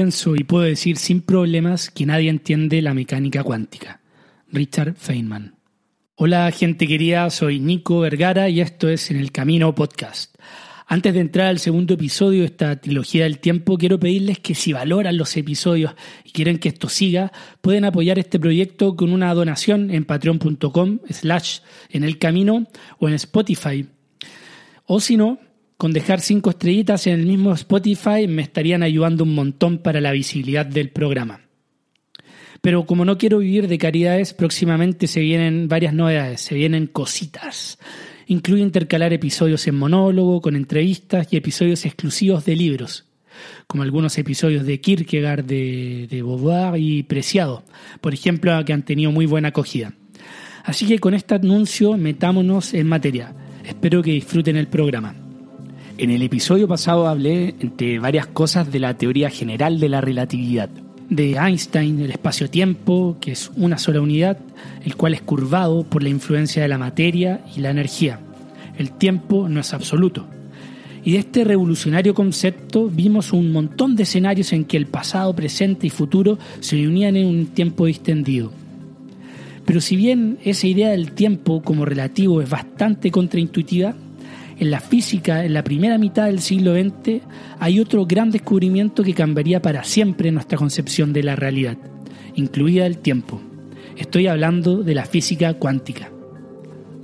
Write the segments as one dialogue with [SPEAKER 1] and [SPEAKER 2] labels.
[SPEAKER 1] pienso y puedo decir sin problemas que nadie entiende la mecánica cuántica. Richard Feynman. Hola gente querida, soy Nico Vergara y esto es En el Camino Podcast. Antes de entrar al segundo episodio de esta trilogía del tiempo, quiero pedirles que si valoran los episodios y quieren que esto siga, pueden apoyar este proyecto con una donación en patreon.com slash en el camino o en Spotify. O si no, con dejar cinco estrellitas en el mismo Spotify me estarían ayudando un montón para la visibilidad del programa. Pero como no quiero vivir de caridades, próximamente se vienen varias novedades, se vienen cositas. Incluye intercalar episodios en monólogo, con entrevistas y episodios exclusivos de libros, como algunos episodios de Kierkegaard, de, de Beauvoir y Preciado, por ejemplo, que han tenido muy buena acogida. Así que con este anuncio metámonos en materia. Espero que disfruten el programa. En el episodio pasado hablé, entre varias cosas, de la teoría general de la relatividad. De Einstein, el espacio-tiempo, que es una sola unidad, el cual es curvado por la influencia de la materia y la energía. El tiempo no es absoluto. Y de este revolucionario concepto vimos un montón de escenarios en que el pasado, presente y futuro se unían en un tiempo distendido. Pero si bien esa idea del tiempo como relativo es bastante contraintuitiva, en la física, en la primera mitad del siglo XX, hay otro gran descubrimiento que cambiaría para siempre nuestra concepción de la realidad, incluida el tiempo. Estoy hablando de la física cuántica.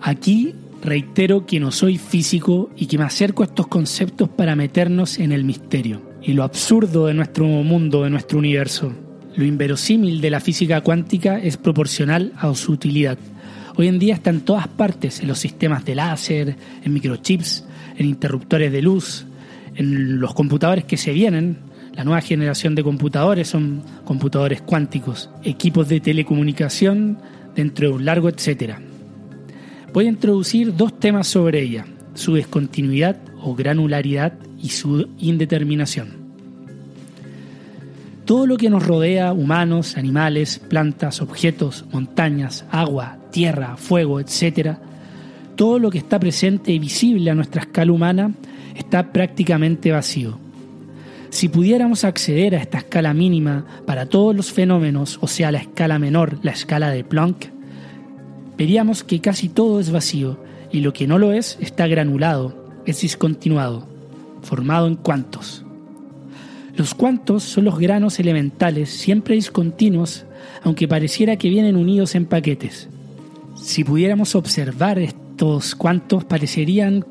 [SPEAKER 1] Aquí reitero que no soy físico y que me acerco a estos conceptos para meternos en el misterio y lo absurdo de nuestro mundo, de nuestro universo. Lo inverosímil de la física cuántica es proporcional a su utilidad. Hoy en día está en todas partes, en los sistemas de láser, en microchips, en interruptores de luz, en los computadores que se vienen. La nueva generación de computadores son computadores cuánticos, equipos de telecomunicación dentro de un largo etcétera. Voy a introducir dos temas sobre ella, su descontinuidad o granularidad y su indeterminación. Todo lo que nos rodea, humanos, animales, plantas, objetos, montañas, agua, tierra, fuego, etc., todo lo que está presente y visible a nuestra escala humana está prácticamente vacío. Si pudiéramos acceder a esta escala mínima para todos los fenómenos, o sea, la escala menor, la escala de Planck, veríamos que casi todo es vacío y lo que no lo es está granulado, es discontinuado, formado en cuantos. Los cuantos son los granos elementales, siempre discontinuos, aunque pareciera que vienen unidos en paquetes. Si pudiéramos observar estos cuantos, parecerían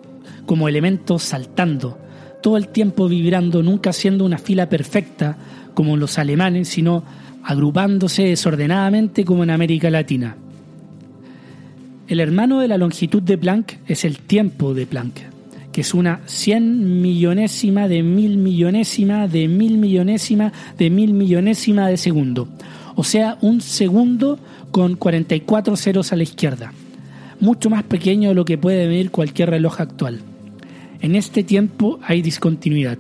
[SPEAKER 1] como elementos saltando, todo el tiempo vibrando, nunca siendo una fila perfecta como los alemanes, sino agrupándose desordenadamente como en América Latina. El hermano de la longitud de Planck es el tiempo de Planck, que es una cien millonésima de mil millonésima de mil millonésima de mil millonésima de segundo. O sea, un segundo con 44 ceros a la izquierda, mucho más pequeño de lo que puede medir cualquier reloj actual. En este tiempo hay discontinuidad.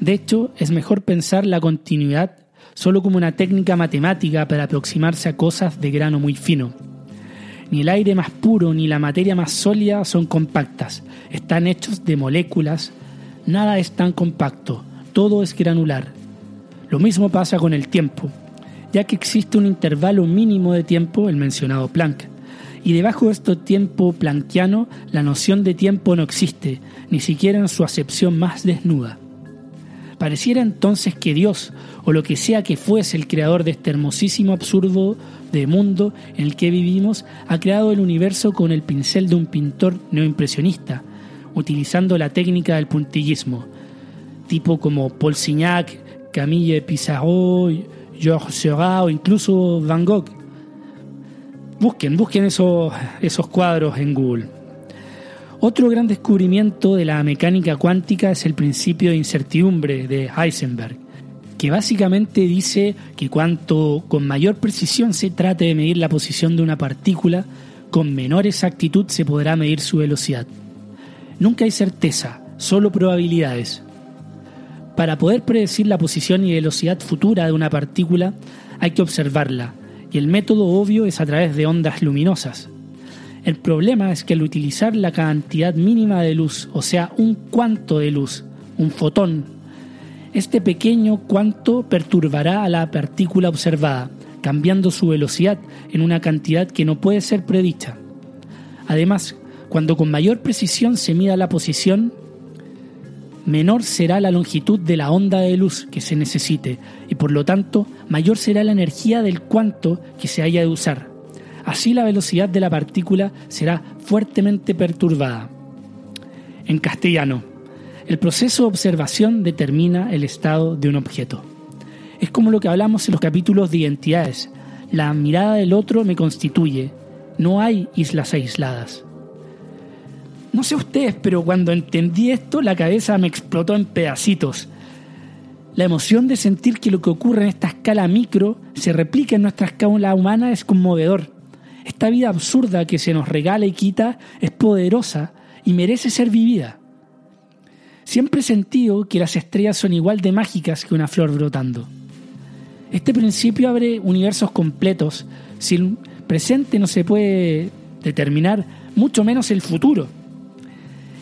[SPEAKER 1] De hecho, es mejor pensar la continuidad solo como una técnica matemática para aproximarse a cosas de grano muy fino. Ni el aire más puro ni la materia más sólida son compactas, están hechos de moléculas, nada es tan compacto, todo es granular. Lo mismo pasa con el tiempo ya que existe un intervalo mínimo de tiempo, el mencionado Planck. Y debajo de este tiempo planckiano, la noción de tiempo no existe, ni siquiera en su acepción más desnuda. Pareciera entonces que Dios, o lo que sea que fuese el creador de este hermosísimo absurdo de mundo en el que vivimos, ha creado el universo con el pincel de un pintor neoimpresionista, utilizando la técnica del puntillismo, tipo como Paul Signac, Camille Pissarro, George Seurat o incluso Van Gogh. Busquen, busquen esos, esos cuadros en Google. Otro gran descubrimiento de la mecánica cuántica es el principio de incertidumbre de Heisenberg, que básicamente dice que cuanto con mayor precisión se trate de medir la posición de una partícula, con menor exactitud se podrá medir su velocidad. Nunca hay certeza, solo probabilidades. Para poder predecir la posición y velocidad futura de una partícula hay que observarla, y el método obvio es a través de ondas luminosas. El problema es que al utilizar la cantidad mínima de luz, o sea, un cuanto de luz, un fotón, Este pequeño cuanto perturbará a la partícula observada, cambiando su velocidad en una cantidad que no puede ser predicha. Además, cuando con mayor precisión se mida la posición, menor será la longitud de la onda de luz que se necesite y por lo tanto mayor será la energía del cuanto que se haya de usar. Así la velocidad de la partícula será fuertemente perturbada. En castellano, el proceso de observación determina el estado de un objeto. Es como lo que hablamos en los capítulos de identidades. La mirada del otro me constituye. No hay islas aisladas. No sé ustedes, pero cuando entendí esto, la cabeza me explotó en pedacitos. La emoción de sentir que lo que ocurre en esta escala micro se replica en nuestra escala humana es conmovedor. Esta vida absurda que se nos regala y quita es poderosa y merece ser vivida. Siempre he sentido que las estrellas son igual de mágicas que una flor brotando. Este principio abre universos completos. Si el presente no se puede determinar, mucho menos el futuro.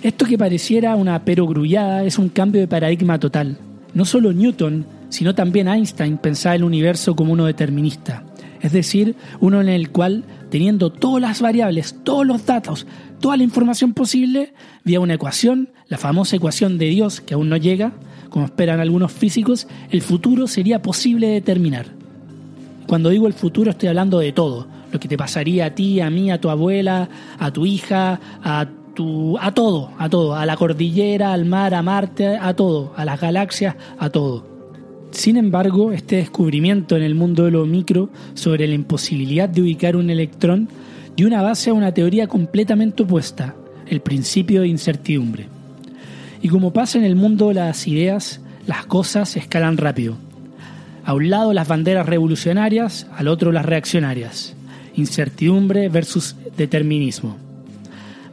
[SPEAKER 1] Esto que pareciera una perogrullada es un cambio de paradigma total. No solo Newton, sino también Einstein pensaba el universo como uno determinista, es decir, uno en el cual, teniendo todas las variables, todos los datos, toda la información posible, vía una ecuación, la famosa ecuación de Dios que aún no llega, como esperan algunos físicos, el futuro sería posible determinar. Cuando digo el futuro estoy hablando de todo, lo que te pasaría a ti, a mí, a tu abuela, a tu hija, a a todo, a todo, a la cordillera, al mar, a Marte, a todo, a las galaxias, a todo. Sin embargo, este descubrimiento en el mundo de lo micro sobre la imposibilidad de ubicar un electrón dio una base a una teoría completamente opuesta, el principio de incertidumbre. Y como pasa en el mundo de las ideas, las cosas escalan rápido. A un lado las banderas revolucionarias, al otro las reaccionarias. Incertidumbre versus determinismo.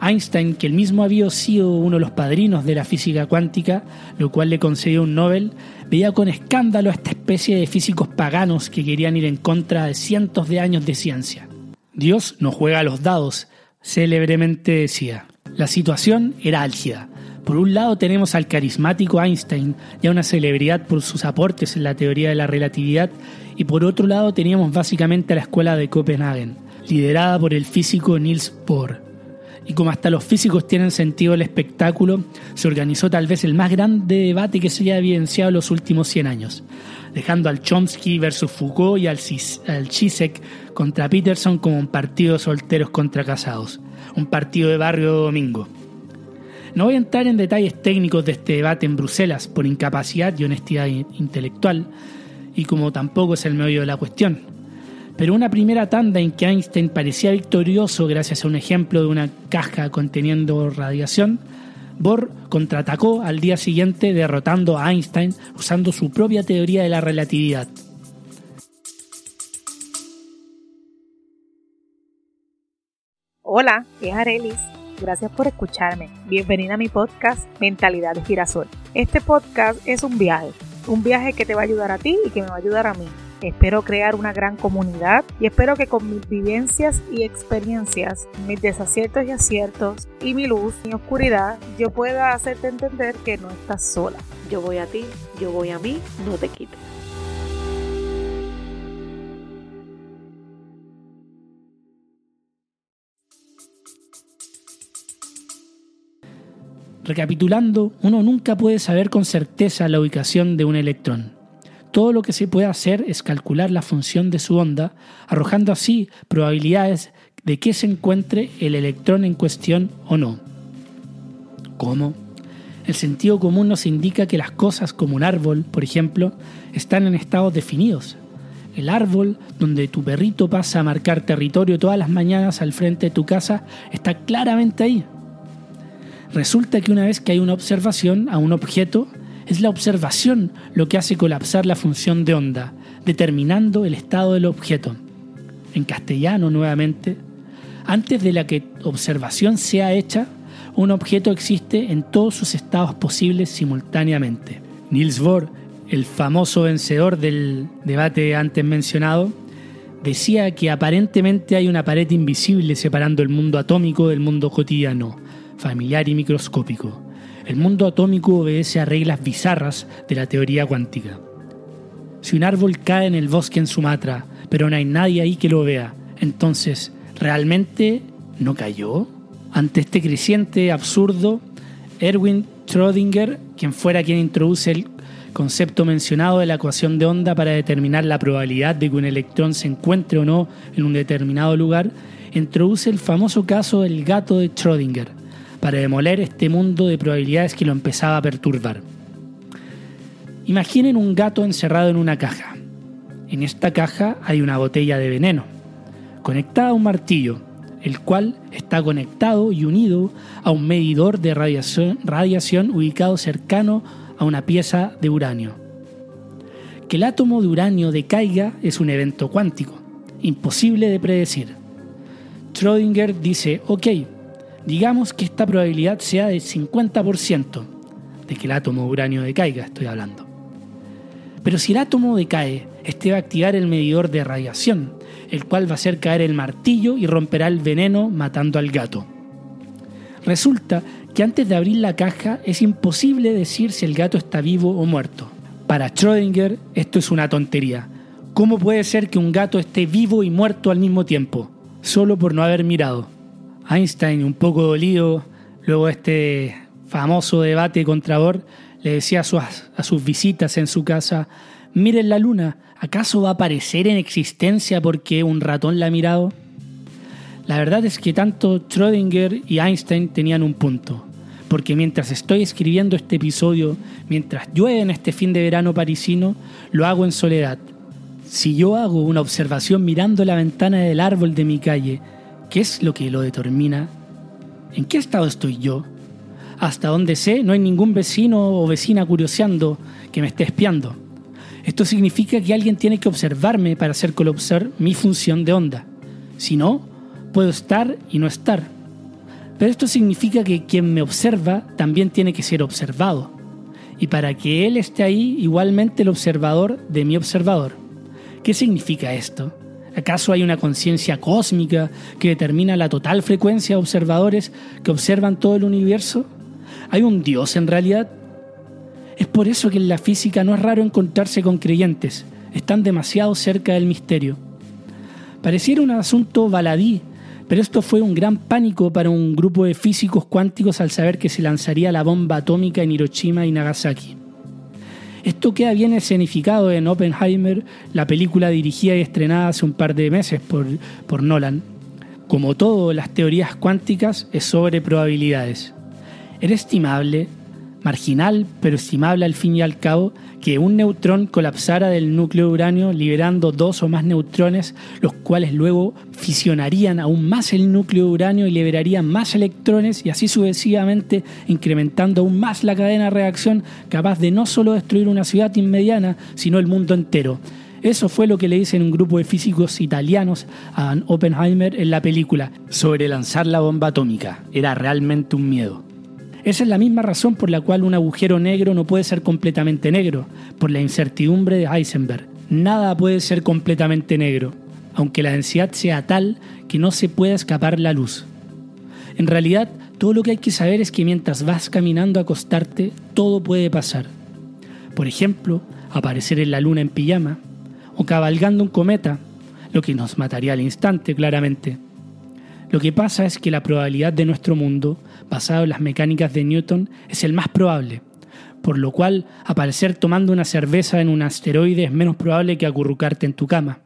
[SPEAKER 1] Einstein, que él mismo había sido uno de los padrinos de la física cuántica, lo cual le concedió un Nobel, veía con escándalo a esta especie de físicos paganos que querían ir en contra de cientos de años de ciencia. Dios no juega a los dados, célebremente decía. La situación era álgida. Por un lado tenemos al carismático Einstein, ya una celebridad por sus aportes en la teoría de la relatividad, y por otro lado teníamos básicamente a la escuela de Copenhagen, liderada por el físico Niels Bohr y como hasta los físicos tienen sentido el espectáculo, se organizó tal vez el más grande debate que se haya evidenciado en los últimos 100 años, dejando al Chomsky versus Foucault y al, al contra Peterson como un partido de solteros contra casados, un partido de barrio domingo. No voy a entrar en detalles técnicos de este debate en Bruselas por incapacidad y honestidad intelectual, y como tampoco es el medio de la cuestión pero una primera tanda en que Einstein parecía victorioso gracias a un ejemplo de una caja conteniendo radiación, Bohr contraatacó al día siguiente derrotando a Einstein usando su propia teoría de la relatividad.
[SPEAKER 2] Hola, es Arelis. Gracias por escucharme. Bienvenida a mi podcast Mentalidad Girasol. Este podcast es un viaje, un viaje que te va a ayudar a ti y que me va a ayudar a mí Espero crear una gran comunidad y espero que con mis vivencias y experiencias, mis desaciertos y aciertos y mi luz y oscuridad, yo pueda hacerte entender que no estás sola. Yo voy a ti, yo voy a mí, no te quites.
[SPEAKER 1] Recapitulando, uno nunca puede saber con certeza la ubicación de un electrón. Todo lo que se puede hacer es calcular la función de su onda, arrojando así probabilidades de que se encuentre el electrón en cuestión o no. ¿Cómo? El sentido común nos indica que las cosas como un árbol, por ejemplo, están en estados definidos. El árbol donde tu perrito pasa a marcar territorio todas las mañanas al frente de tu casa está claramente ahí. Resulta que una vez que hay una observación a un objeto, es la observación lo que hace colapsar la función de onda, determinando el estado del objeto. En castellano, nuevamente, antes de la que observación sea hecha, un objeto existe en todos sus estados posibles simultáneamente. Niels Bohr, el famoso vencedor del debate antes mencionado, decía que aparentemente hay una pared invisible separando el mundo atómico del mundo cotidiano, familiar y microscópico El mundo atómico obedece a reglas bizarras de la teoría cuántica. Si un árbol cae en el bosque en Sumatra, pero no hay nadie ahí que lo vea, entonces, ¿realmente no cayó? Ante este creciente absurdo, Erwin Schrödinger, quien fuera quien introduce el concepto mencionado de la ecuación de onda para determinar la probabilidad de que un electrón se encuentre o no en un determinado lugar, introduce el famoso caso del gato de Schrödinger para demoler este mundo de probabilidades que lo empezaba a perturbar. Imaginen un gato encerrado en una caja. En esta caja hay una botella de veneno, conectada a un martillo, el cual está conectado y unido a un medidor de radiación, ubicado cercano a una pieza de uranio. Que el átomo de uranio decaiga es un evento cuántico, imposible de predecir. Schrödinger dice, ok, digamos que esta probabilidad sea de 50% de que el átomo de uranio decaiga, estoy hablando. Pero si el átomo decae, este va a activar el medidor de radiación, el cual va a hacer caer el martillo y romperá el veneno matando al gato. Resulta que antes de abrir la caja es imposible decir si el gato está vivo o muerto. Para Schrödinger esto es una tontería. ¿Cómo puede ser que un gato esté vivo y muerto al mismo tiempo? Solo por no haber mirado. Einstein, un poco dolido, luego este famoso debate contra Bohr, le decía a sus, a sus visitas en su casa, miren la luna, ¿acaso va a aparecer en existencia porque un ratón la ha mirado? La verdad es que tanto Schrödinger y Einstein tenían un punto, porque mientras estoy escribiendo este episodio, mientras llueve en este fin de verano parisino, lo hago en soledad. Si yo hago una observación mirando la ventana del árbol de mi calle, ¿qué es lo que lo determina? ¿En qué estado estoy yo? Hasta donde sé, no hay ningún vecino o vecina curioseando que me esté espiando. Esto significa que alguien tiene que observarme para hacer colapsar mi función de onda. Si no, puedo estar y no estar. Pero esto significa que quien me observa también tiene que ser observado. Y para que él esté ahí, igualmente el observador de mi observador. ¿Qué significa esto? ¿Acaso hay una conciencia cósmica que determina la total frecuencia de observadores que observan todo el universo? ¿Hay un Dios en realidad? Es por eso que en la física no es raro encontrarse con creyentes, están demasiado cerca del misterio. Pareciera un asunto baladí, pero esto fue un gran pánico para un grupo de físicos cuánticos al saber que se lanzaría la bomba atómica en Hiroshima y Nagasaki. Esto queda bien escenificado en Oppenheimer, la película dirigida y estrenada hace un par de meses por, por Nolan. Como todo, las teorías cuánticas es sobre probabilidades. Era estimable, marginal pero estimable al fin y al cabo, que un neutrón colapsara del núcleo de uranio liberando dos o más neutrones, los cuales luego fisionarían aún más el núcleo de uranio y liberarían más electrones y así sucesivamente incrementando aún más la cadena de reacción capaz de no solo destruir una ciudad inmediata, sino el mundo entero. Eso fue lo que le dicen un grupo de físicos italianos a Oppenheimer en la película sobre lanzar la bomba atómica. Era realmente un miedo. Esa es la misma razón por la cual un agujero negro no puede ser completamente negro, por la incertidumbre de Heisenberg. Nada puede ser completamente negro, aunque la densidad sea tal que no se pueda escapar la luz. En realidad, todo lo que hay que saber es que mientras vas caminando a acostarte, todo puede pasar. Por ejemplo, aparecer en la luna en pijama, o cabalgando un cometa, lo que nos mataría al instante, claramente. Lo que pasa es que la probabilidad de nuestro mundo, basado en las mecánicas de Newton, es el más probable, por lo cual aparecer tomando una cerveza en un asteroide es menos probable que acurrucarte en tu cama.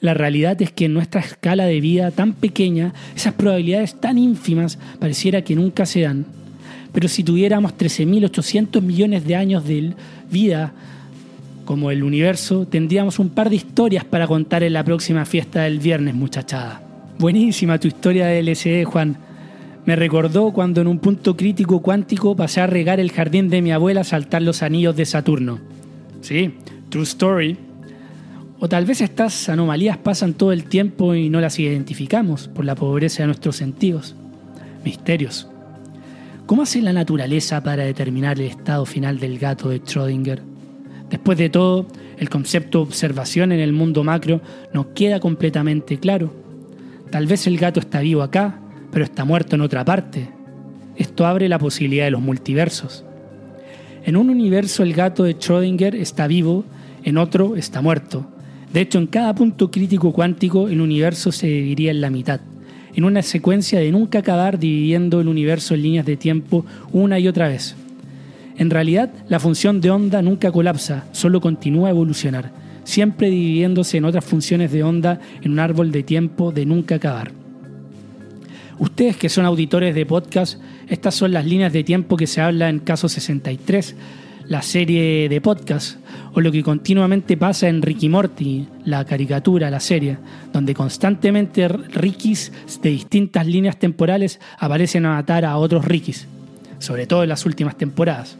[SPEAKER 1] La realidad es que en nuestra escala de vida tan pequeña, esas probabilidades tan ínfimas pareciera que nunca se dan. Pero si tuviéramos 13.800 millones de años de vida como el universo, tendríamos un par de historias para contar en la próxima fiesta del viernes, muchachada. Buenísima tu historia de LSD, Juan. Me recordó cuando en un punto crítico cuántico pasé a regar el jardín de mi abuela a saltar los anillos de Saturno. Sí, true story. O tal vez estas anomalías pasan todo el tiempo y no las identificamos por la pobreza de nuestros sentidos. Misterios. ¿Cómo hace la naturaleza para determinar el estado final del gato de Schrödinger? Después de todo, el concepto de observación en el mundo macro no queda completamente claro. Tal vez el gato está vivo acá, pero está muerto en otra parte. esto abre la posibilidad de los multiversos. En un universo el gato de Schrödinger está vivo, en otro está muerto. De hecho, en cada punto crítico cuántico el universo se dividiría en la mitad, en una secuencia de nunca acabar dividiendo el universo en líneas de tiempo una y otra vez. En realidad, la función de onda nunca colapsa, solo continúa a evolucionar, siempre dividiéndose en otras funciones de onda en un árbol de tiempo de nunca acabar. Ustedes que son auditores de podcast, estas son las líneas de tiempo que se habla en Caso 63, la serie de podcast, o lo que continuamente pasa en Ricky Morty, la caricatura, la serie, donde constantemente Rickys de distintas líneas temporales aparecen a matar a otros Rickys, sobre todo en las últimas temporadas.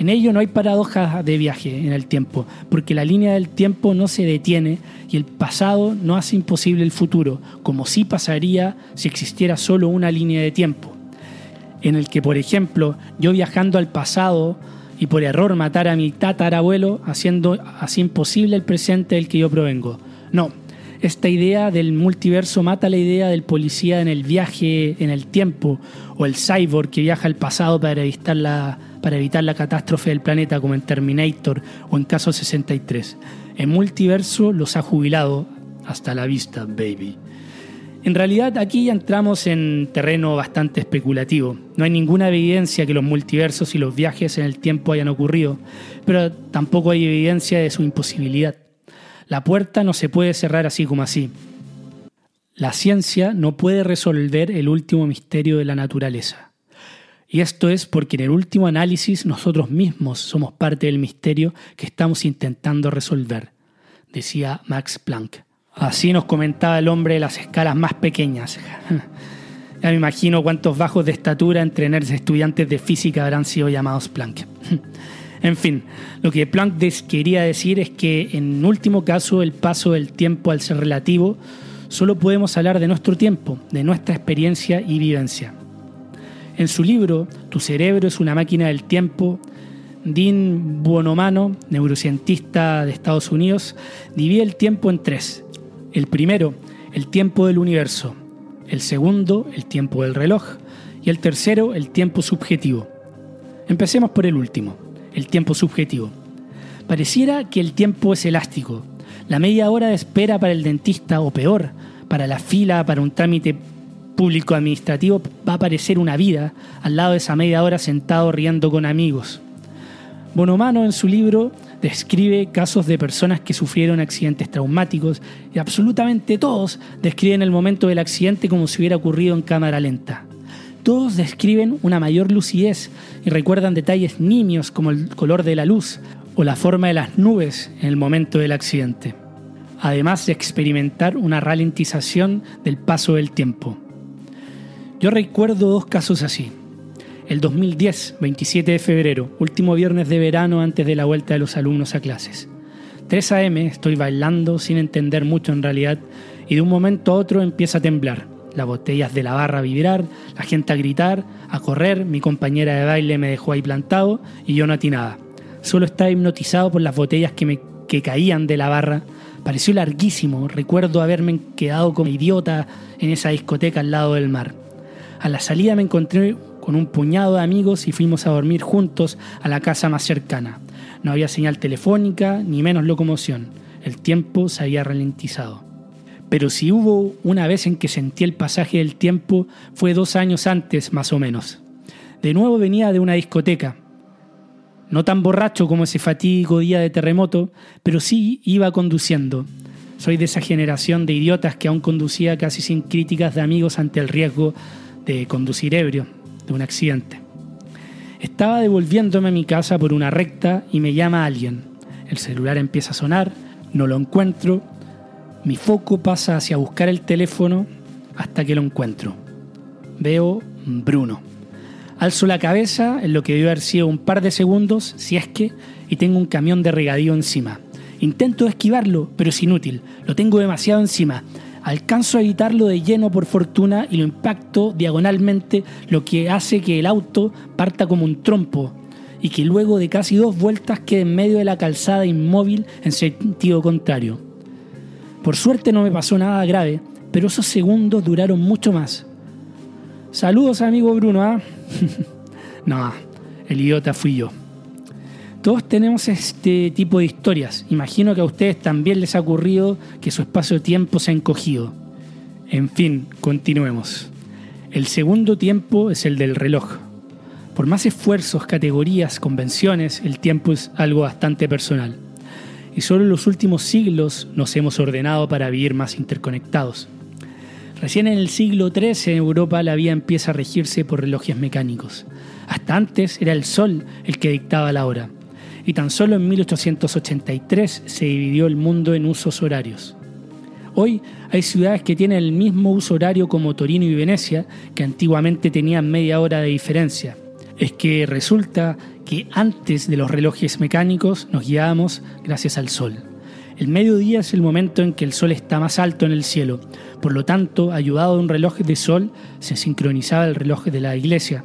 [SPEAKER 1] En ello no hay paradojas de viaje en el tiempo, porque la línea del tiempo no se detiene y el pasado no hace imposible el futuro, como sí pasaría si existiera solo una línea de tiempo, en el que, por ejemplo, yo viajando al pasado y por error matar a mi tatarabuelo, haciendo así imposible el presente del que yo provengo. No, esta idea del multiverso mata la idea del policía en el viaje en el tiempo o el cyborg que viaja al pasado para evitar la para evitar la catástrofe del planeta como en Terminator o en Caso 63. El multiverso los ha jubilado. Hasta la vista, baby. En realidad aquí ya entramos en terreno bastante especulativo. No hay ninguna evidencia que los multiversos y los viajes en el tiempo hayan ocurrido, pero tampoco hay evidencia de su imposibilidad. La puerta no se puede cerrar así como así. La ciencia no puede resolver el último misterio de la naturaleza. Y esto es porque en el último análisis nosotros mismos somos parte del misterio que estamos intentando resolver, decía Max Planck. Así nos comentaba el hombre de las escalas más pequeñas. Ya me imagino cuántos bajos de estatura entre nerds estudiantes de física habrán sido llamados Planck. En fin, lo que Planck quería decir es que en último caso el paso del tiempo al ser relativo, solo podemos hablar de nuestro tiempo, de nuestra experiencia y vivencia. En su libro Tu cerebro es una máquina del tiempo, Dean Buonomano, neurocientista de Estados Unidos, divide el tiempo en tres. El primero, el tiempo del universo. El segundo, el tiempo del reloj. Y el tercero, el tiempo subjetivo. Empecemos por el último, el tiempo subjetivo. Pareciera que el tiempo es elástico. La media hora de espera para el dentista o peor, para la fila para un trámite público administrativo va a parecer una vida al lado de esa media hora sentado riendo con amigos. Bonomano en su libro describe casos de personas que sufrieron accidentes traumáticos y absolutamente todos describen el momento del accidente como si hubiera ocurrido en cámara lenta. Todos describen una mayor lucidez y recuerdan detalles nimios como el color de la luz o la forma de las nubes en el momento del accidente, además de experimentar una ralentización del paso del tiempo. Yo recuerdo dos casos así. El 2010, 27 de febrero, último viernes de verano antes de la vuelta de los alumnos a clases. 3 a.m., estoy bailando sin entender mucho en realidad y de un momento a otro empieza a temblar. Las botellas de la barra a vibrar, la gente a gritar, a correr, mi compañera de baile me dejó ahí plantado y yo no atinaba. Solo estaba hipnotizado por las botellas que, me, que caían de la barra. Pareció larguísimo, recuerdo haberme quedado como idiota en esa discoteca al lado del mar. A la salida me encontré con un puñado de amigos y fuimos a dormir juntos a la casa más cercana. No había señal telefónica ni menos locomoción. El tiempo se había ralentizado. Pero si hubo una vez en que sentí el pasaje del tiempo fue dos años antes más o menos. De nuevo venía de una discoteca. No tan borracho como ese fatídico día de terremoto, pero sí iba conduciendo. Soy de esa generación de idiotas que aún conducía casi sin críticas de amigos ante el riesgo de conducir ebrio, de un accidente. Estaba devolviéndome a mi casa por una recta y me llama alguien. El celular empieza a sonar, no lo encuentro, mi foco pasa hacia buscar el teléfono hasta que lo encuentro. Veo Bruno. Alzo la cabeza en lo que debe haber sido un par de segundos, si es que, y tengo un camión de regadío encima. Intento esquivarlo, pero es inútil. Lo tengo demasiado encima. Alcanzo a evitarlo de lleno por fortuna y lo impacto diagonalmente, lo que hace que el auto parta como un trompo y que luego de casi dos vueltas quede en medio de la calzada inmóvil en sentido contrario. Por suerte no me pasó nada grave, pero esos segundos duraron mucho más. Saludos, amigo Bruno. ¿ah? no, el idiota fui yo. Todos tenemos este tipo de historias. Imagino que a ustedes también les ha ocurrido que su espacio-tiempo se ha encogido. En fin, continuemos. El segundo tiempo es el del reloj. Por más esfuerzos, categorías, convenciones, el tiempo es algo bastante personal. Y solo en los últimos siglos nos hemos ordenado para vivir más interconectados. Recién en el siglo XIII en Europa la vida empieza a regirse por relojes mecánicos. Hasta antes era el sol el que dictaba la hora y tan solo en 1883 se dividió el mundo en usos horarios. Hoy hay ciudades que tienen el mismo uso horario como Torino y Venecia, que antiguamente tenían media hora de diferencia. Es que resulta que antes de los relojes mecánicos nos guiábamos gracias al sol. El mediodía es el momento en que el sol está más alto en el cielo, por lo tanto, ayudado de un reloj de sol, se sincronizaba el reloj de la iglesia.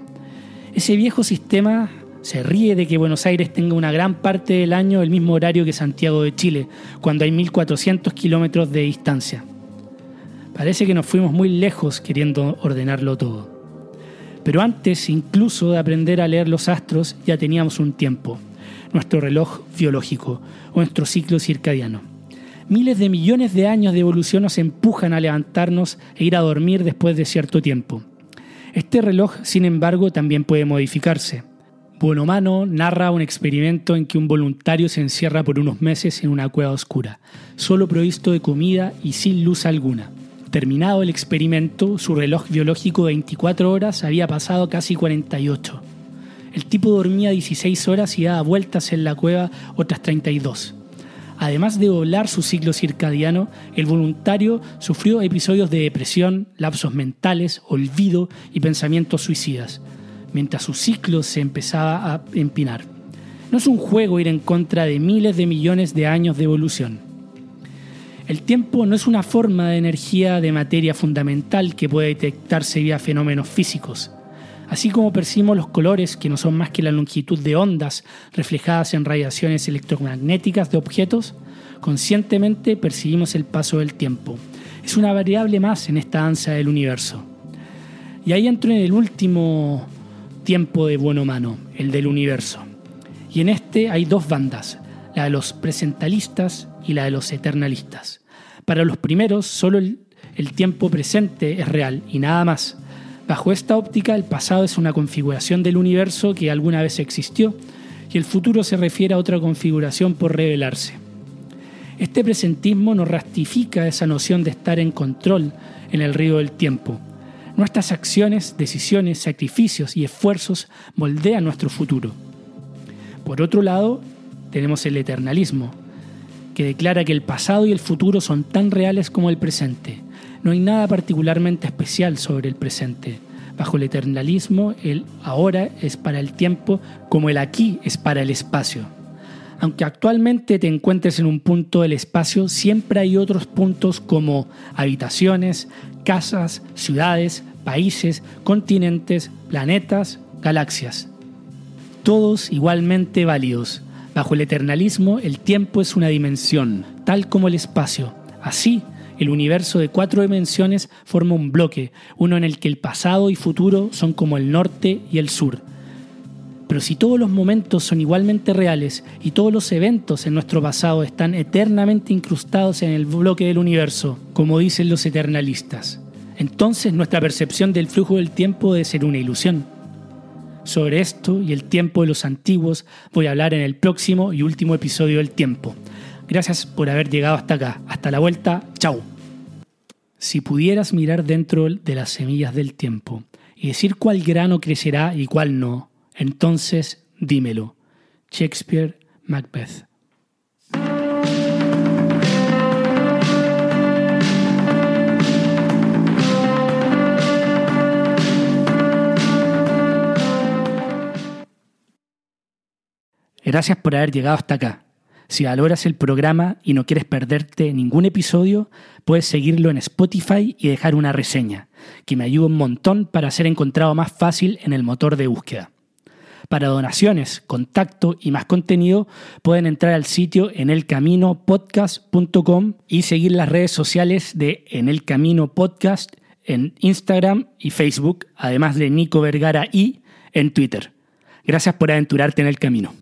[SPEAKER 1] Ese viejo sistema se ríe de que Buenos Aires tenga una gran parte del año el mismo horario que Santiago de Chile, cuando hay 1.400 kilómetros de distancia. Parece que nos fuimos muy lejos queriendo ordenarlo todo. Pero antes incluso de aprender a leer los astros ya teníamos un tiempo, nuestro reloj biológico nuestro ciclo circadiano. Miles de millones de años de evolución nos empujan a levantarnos e ir a dormir después de cierto tiempo. Este reloj, sin embargo, también puede modificarse. Buenomano narra un experimento en que un voluntario se encierra por unos meses en una cueva oscura, solo provisto de comida y sin luz alguna. Terminado el experimento, su reloj biológico de 24 horas había pasado casi 48. El tipo dormía 16 horas y daba vueltas en la cueva otras 32. Además de doblar su ciclo circadiano, el voluntario sufrió episodios de depresión, lapsos mentales, olvido y pensamientos suicidas mientras su ciclo se empezaba a empinar. No es un juego ir en contra de miles de millones de años de evolución. El tiempo no es una forma de energía de materia fundamental que puede detectarse vía fenómenos físicos. Así como percibimos los colores, que no son más que la longitud de ondas reflejadas en radiaciones electromagnéticas de objetos, conscientemente percibimos el paso del tiempo. Es una variable más en esta danza del universo. Y ahí entro en el último tiempo de bueno mano, el del universo. Y en este hay dos bandas, la de los presentalistas y la de los eternalistas. Para los primeros, solo el, el tiempo presente es real y nada más. Bajo esta óptica, el pasado es una configuración del universo que alguna vez existió y el futuro se refiere a otra configuración por revelarse. Este presentismo nos ratifica esa noción de estar en control en el río del tiempo, Nuestras acciones, decisiones, sacrificios y esfuerzos moldean nuestro futuro. Por otro lado, tenemos el eternalismo, que declara que el pasado y el futuro son tan reales como el presente. No hay nada particularmente especial sobre el presente. Bajo el eternalismo, el ahora es para el tiempo como el aquí es para el espacio. Aunque actualmente te encuentres en un punto del espacio, siempre hay otros puntos como habitaciones, casas, ciudades, países, continentes, planetas, galaxias. Todos igualmente válidos. Bajo el eternalismo, el tiempo es una dimensión, tal como el espacio. Así, el universo de cuatro dimensiones forma un bloque, uno en el que el pasado y futuro son como el norte y el sur pero si todos los momentos son igualmente reales y todos los eventos en nuestro pasado están eternamente incrustados en el bloque del universo, como dicen los eternalistas, entonces nuestra percepción del flujo del tiempo debe ser una ilusión. Sobre esto y el tiempo de los antiguos voy a hablar en el próximo y último episodio del tiempo. Gracias por haber llegado hasta acá. Hasta la vuelta. Chao. Si pudieras mirar dentro de las semillas del tiempo y decir cuál grano crecerá y cuál no, entonces dímelo. Shakespeare, Macbeth. Gracias por haber llegado hasta acá. Si valoras el programa y no quieres perderte ningún episodio, puedes seguirlo en Spotify y dejar una reseña, que me ayuda un montón para ser encontrado más fácil en el motor de búsqueda. Para donaciones, contacto y más contenido, pueden entrar al sitio enelcaminopodcast.com y seguir las redes sociales de En el Camino Podcast en Instagram y Facebook, además de Nico Vergara y en Twitter. Gracias por aventurarte en el camino.